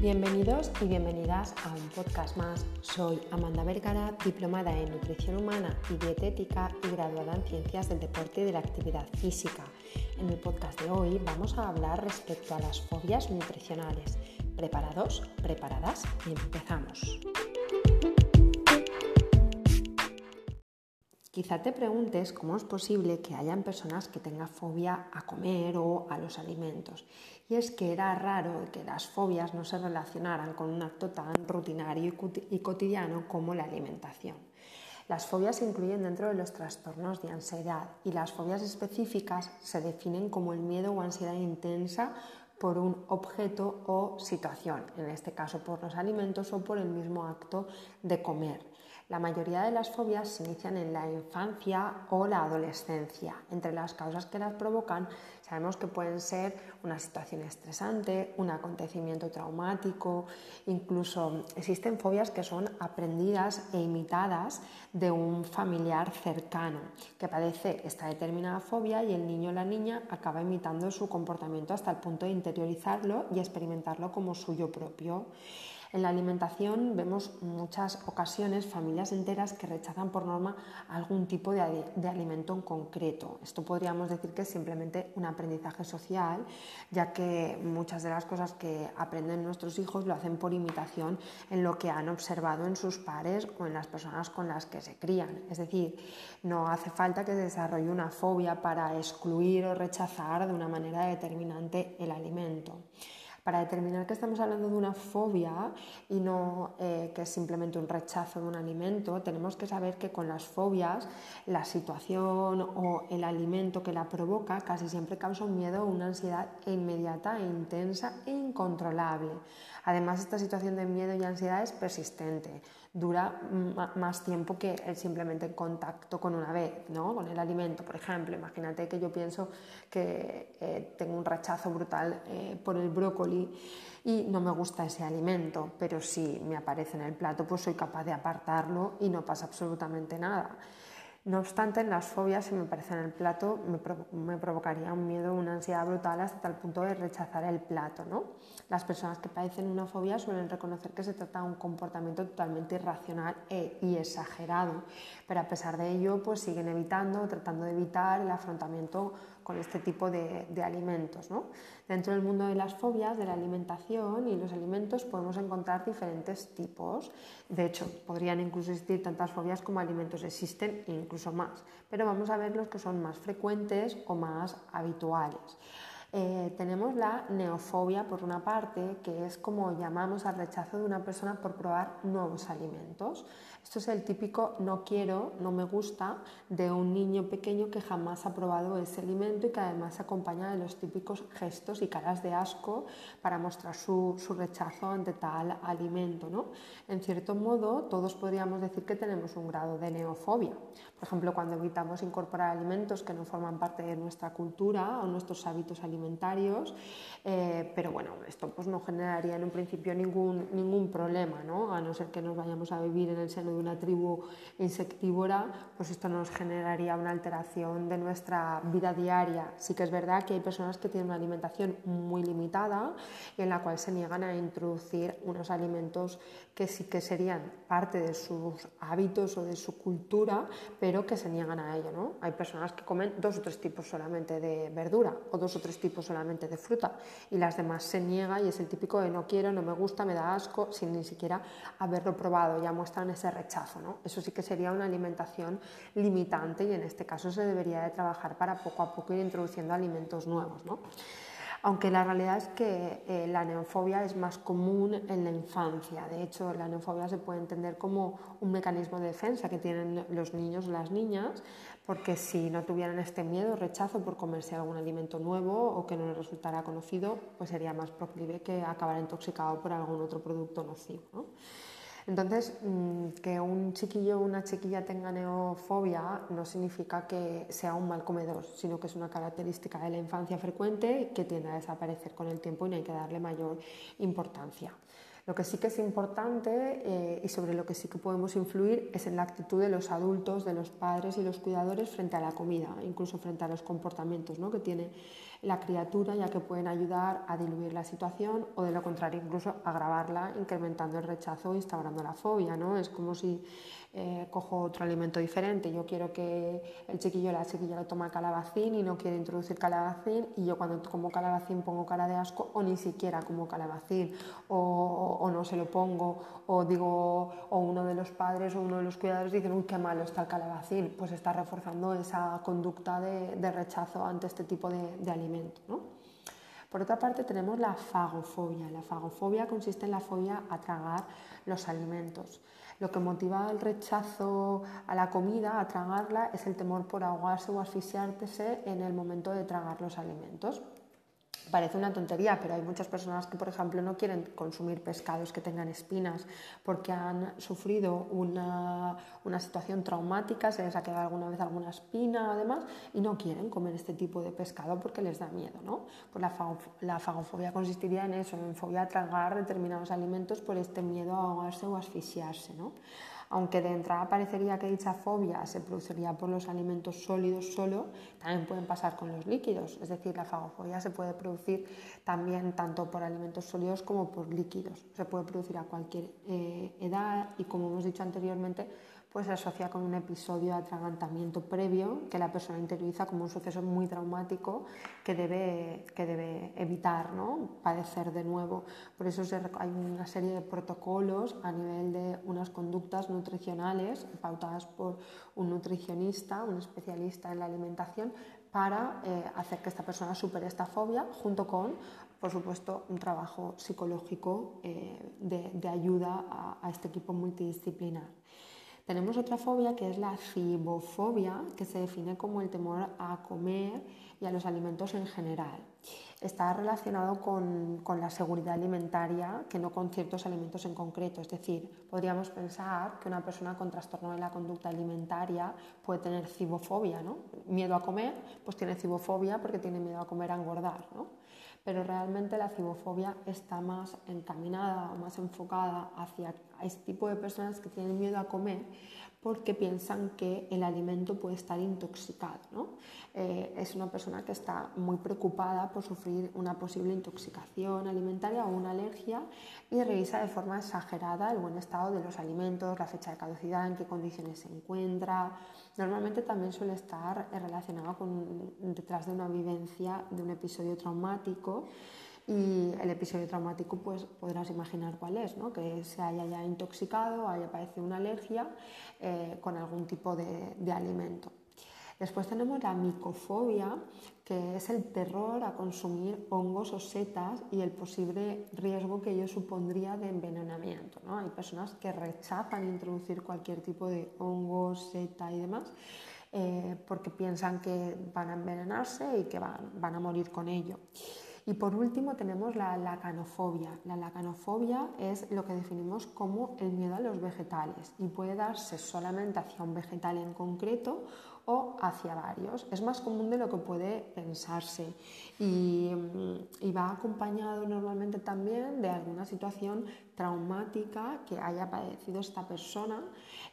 Bienvenidos y bienvenidas a un podcast más. Soy Amanda Vergara, diplomada en nutrición humana y dietética y graduada en ciencias del deporte y de la actividad física. En el podcast de hoy vamos a hablar respecto a las fobias nutricionales. ¿Preparados? ¿Preparadas? Y empezamos. Quizá te preguntes cómo es posible que hayan personas que tengan fobia a comer o a los alimentos. Y es que era raro que las fobias no se relacionaran con un acto tan rutinario y cotidiano como la alimentación. Las fobias se incluyen dentro de los trastornos de ansiedad y las fobias específicas se definen como el miedo o ansiedad intensa por un objeto o situación, en este caso por los alimentos o por el mismo acto de comer. La mayoría de las fobias se inician en la infancia o la adolescencia. Entre las causas que las provocan sabemos que pueden ser una situación estresante, un acontecimiento traumático, incluso existen fobias que son aprendidas e imitadas de un familiar cercano que padece esta determinada fobia y el niño o la niña acaba imitando su comportamiento hasta el punto de interiorizarlo y experimentarlo como suyo propio. En la alimentación vemos muchas ocasiones familias enteras que rechazan por norma algún tipo de, alimento en concreto. Esto podríamos decir que es simplemente un aprendizaje social, ya que muchas de las cosas que aprenden nuestros hijos lo hacen por imitación en lo que han observado en sus pares o en las personas con las que se crían. Es decir, no hace falta que se desarrolle una fobia para excluir o rechazar de una manera determinante el alimento para determinar que estamos hablando de una fobia y no eh, que es simplemente un rechazo de un alimento, tenemos que saber que con las fobias la situación o el alimento que la provoca casi siempre causa un miedo o una ansiedad inmediata intensa e incontrolable. Además, esta situación de miedo y ansiedad es persistente, dura más tiempo que el simplemente contacto con una vez, ¿no? con el alimento, por ejemplo. Imagínate que yo pienso que eh, tengo un rechazo brutal eh, por el brócoli y no me gusta ese alimento, pero si me aparece en el plato, pues soy capaz de apartarlo y no pasa absolutamente nada. No obstante, en las fobias, si me aparece en el plato, me, provocaría un miedo, una ansiedad brutal hasta el punto de rechazar el plato. ¿no? Las personas que padecen una fobia suelen reconocer que se trata de un comportamiento totalmente irracional e, y exagerado, pero a pesar de ello, pues siguen evitando, tratando de evitar el afrontamiento con este tipo de, alimentos. Dentro del mundo de las fobias, de la alimentación y los alimentos podemos encontrar diferentes tipos. De hecho, podrían incluso existir tantas fobias como alimentos existen, incluso más. Pero vamos a ver los que son más frecuentes o más habituales. Eh, tenemos la neofobia, por una parte, que es como llamamos al rechazo de una persona por probar nuevos alimentos. Esto es el típico no quiero, no me gusta de un niño pequeño que jamás ha probado ese alimento y que además se acompaña de los típicos gestos y caras de asco para mostrar su, rechazo ante tal alimento. ¿no? En cierto modo, todos podríamos decir que tenemos un grado de neofobia. Por ejemplo, cuando evitamos incorporar alimentos que no forman parte de nuestra cultura o nuestros hábitos alimentarios, eh, pero bueno, esto pues no generaría en un principio ningún, ningún problema, ¿no? a no ser que nos vayamos a vivir en el seno de una tribu insectívora, pues esto nos generaría una alteración de nuestra vida diaria. Sí que es verdad que hay personas que tienen una alimentación muy limitada en la cual se niegan a introducir unos alimentos que sí que serían parte de sus hábitos o de su cultura, pero que se niegan a ello. ¿no? Hay personas que comen dos o tres tipos solamente de verdura o dos o tres tipos solamente de fruta y las demás se niega y es el típico de no quiero, no me gusta, me da asco, sin ni siquiera haberlo probado. Ya muestran ese rechazo. ¿no? Eso sí que sería una alimentación limitante y en este caso se debería de trabajar para poco a poco ir introduciendo alimentos nuevos. ¿no? Aunque la realidad es que eh, la neofobia es más común en la infancia. De hecho, la neofobia se puede entender como un mecanismo de defensa que tienen los niños o las niñas, porque si no tuvieran este miedo o rechazo por comerse algún alimento nuevo o que no les resultara conocido, pues sería más proclive que acabar intoxicado por algún otro producto nocivo. ¿no? Entonces, mm, que un chiquillo o una chiquilla tenga neofobia no significa que sea un mal comedor, sino que es una característica de la infancia frecuente que tiende a desaparecer con el tiempo y no hay que darle mayor importancia. Lo que sí que es importante eh, y sobre lo que sí que podemos influir es en la actitud de los adultos, de los padres y los cuidadores frente a la comida, incluso frente a los comportamientos ¿no? que tiene la criatura ya que pueden ayudar a diluir la situación o de lo contrario incluso agravarla incrementando el rechazo e instaurando la fobia. ¿no? Es como si eh, cojo otro alimento diferente. Yo quiero que el chiquillo o la chiquilla lo toma calabacín y no quiere introducir calabacín y yo cuando como calabacín pongo cara de asco o ni siquiera como calabacín o, no se lo pongo o digo o uno de los padres o uno de los cuidadores dicen uy qué malo está el calabacín pues está reforzando esa conducta de, rechazo ante este tipo de, de Por otra parte tenemos la fagofobia. La fagofobia consiste en la fobia a tragar los alimentos. Lo que motiva el rechazo a la comida, a tragarla, es el temor por ahogarse o asfixiarse en el momento de tragar los alimentos. Parece una tontería, pero hay muchas personas que, por ejemplo, no quieren consumir pescados que tengan espinas porque han sufrido una, situación traumática, se les ha quedado alguna vez alguna espina además y no quieren comer este tipo de pescado porque les da miedo. ¿no? Pues la, la fagofobia consistiría en eso, en fobia a tragar determinados alimentos por este miedo a ahogarse o asfixiarse. ¿no? Aunque de entrada parecería que dicha fobia se produciría por los alimentos sólidos solo, también pueden pasar con los líquidos. Es decir, la fagofobia se puede producir también tanto por alimentos sólidos como por líquidos. Se puede producir a cualquier eh, edad y, como hemos dicho anteriormente, pues se asocia con un episodio de atragantamiento previo que la persona interioriza como un suceso muy traumático que debe, que debe evitar ¿no? padecer de nuevo. Por eso hay una serie de protocolos a nivel de unas conductas nutricionales pautadas por un nutricionista, un especialista en la alimentación, para eh, hacer que esta persona supere esta fobia junto con, por supuesto, un trabajo psicológico eh, de, ayuda a, a este equipo multidisciplinar. Tenemos otra fobia que es la cibofobia, que se define como el temor a comer y a los alimentos en general. Está relacionado con, la seguridad alimentaria, que no con ciertos alimentos en concreto. Es decir, podríamos pensar que una persona con trastorno de la conducta alimentaria puede tener cibofobia, ¿no? Miedo a comer, pues tiene cibofobia porque tiene miedo a comer a engordar, ¿no? Pero realmente la cibofobia está más encaminada o más enfocada hacia este tipo de personas que tienen miedo a comer porque piensan que el alimento puede estar intoxicado. ¿no? Eh, es una persona que está muy preocupada por sufrir una posible intoxicación alimentaria o una alergia y revisa de forma exagerada el buen estado de los alimentos, la fecha de caducidad, en qué condiciones se encuentra. Normalmente también suele estar relacionado con detrás de una vivencia de un episodio traumático y el episodio traumático, pues podrás imaginar cuál es, ¿no? que se haya ya intoxicado, haya padecido una alergia eh, con algún tipo de, alimento. Después tenemos la micofobia, que es el terror a consumir hongos o setas y el posible riesgo que ello supondría de envenenamiento. ¿no? Hay personas que rechazan introducir cualquier tipo de hongo, seta y demás. Eh, porque piensan que van a envenenarse y que van, van a morir con ello. Y por último tenemos la lacanofobia. La lacanofobia es lo que definimos como el miedo a los vegetales y puede darse solamente hacia un vegetal en concreto o hacia varios. Es más común de lo que puede pensarse y, y va acompañado normalmente también de alguna situación traumática que haya padecido esta persona,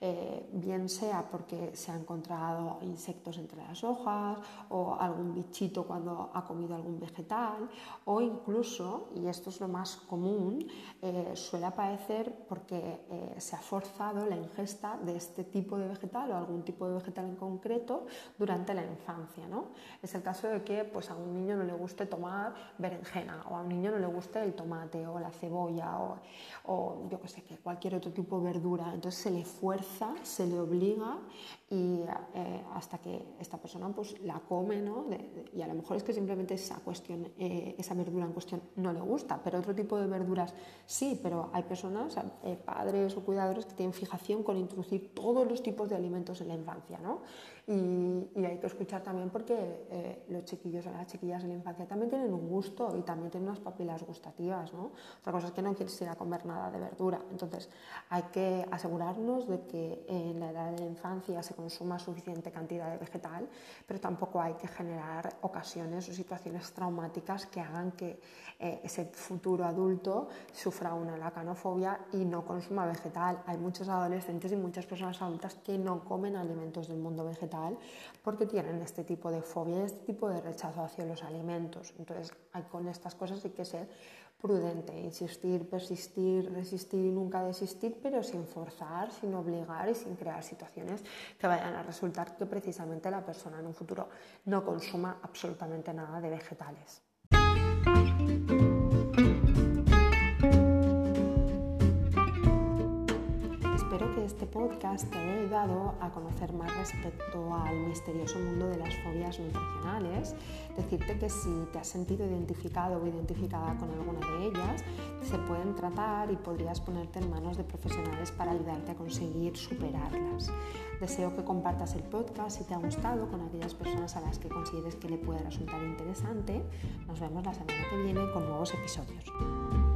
eh, bien sea porque se ha encontrado insectos entre las hojas o algún bichito cuando ha comido algún vegetal o incluso, y esto es lo más común, eh, suele aparecer porque eh, se ha forzado la ingesta de este tipo de vegetal o algún tipo de vegetal en concreto durante la infancia. ¿no? Es el caso de que pues, a un niño no le guste tomar berenjena o a un niño no le guste el tomate o la cebolla o, o yo que sé, que cualquier otro tipo de verdura. Entonces se le fuerza, se le obliga y eh, hasta que esta persona pues la come, ¿no? y a lo mejor es que simplemente esa cuestión, eh, esa verdura en cuestión no le gusta, pero otro tipo de verduras sí, pero hay personas, eh, padres o cuidadores que tienen fijación con introducir todos los tipos de alimentos en la infancia, ¿no? Y, hay que escuchar también porque eh, los chiquillos o las chiquillas en la infancia también tienen un gusto y también tienen unas papilas gustativas. ¿no? Otra cosa es que no quieres ir a comer nada de verdura. Entonces hay que asegurarnos de que en la edad de la infancia se consuma suficiente cantidad de vegetal, pero tampoco hay que generar ocasiones o situaciones traumáticas que hagan que eh, ese futuro adulto sufra una lacanofobia y no consuma vegetal. Hay muchos adolescentes y muchas personas adultas que no comen alimentos del mundo vegetal porque tienen este tipo de fobia, este tipo de rechazo hacia los alimentos. Entonces, con estas cosas hay que ser prudente, insistir, persistir, resistir y nunca desistir, pero sin forzar, sin obligar y sin crear situaciones que vayan a resultar que precisamente la persona en un futuro no consuma absolutamente nada de vegetales. Este podcast te haya ayudado a conocer más respecto al misterioso mundo de las fobias nutricionales. Decirte que si te has sentido identificado o identificada con alguna de ellas, se pueden tratar y podrías ponerte en manos de profesionales para ayudarte a conseguir superarlas. Deseo que compartas el podcast si te ha gustado con aquellas personas a las que consideres que le puede resultar interesante. Nos vemos la semana que viene con nuevos episodios.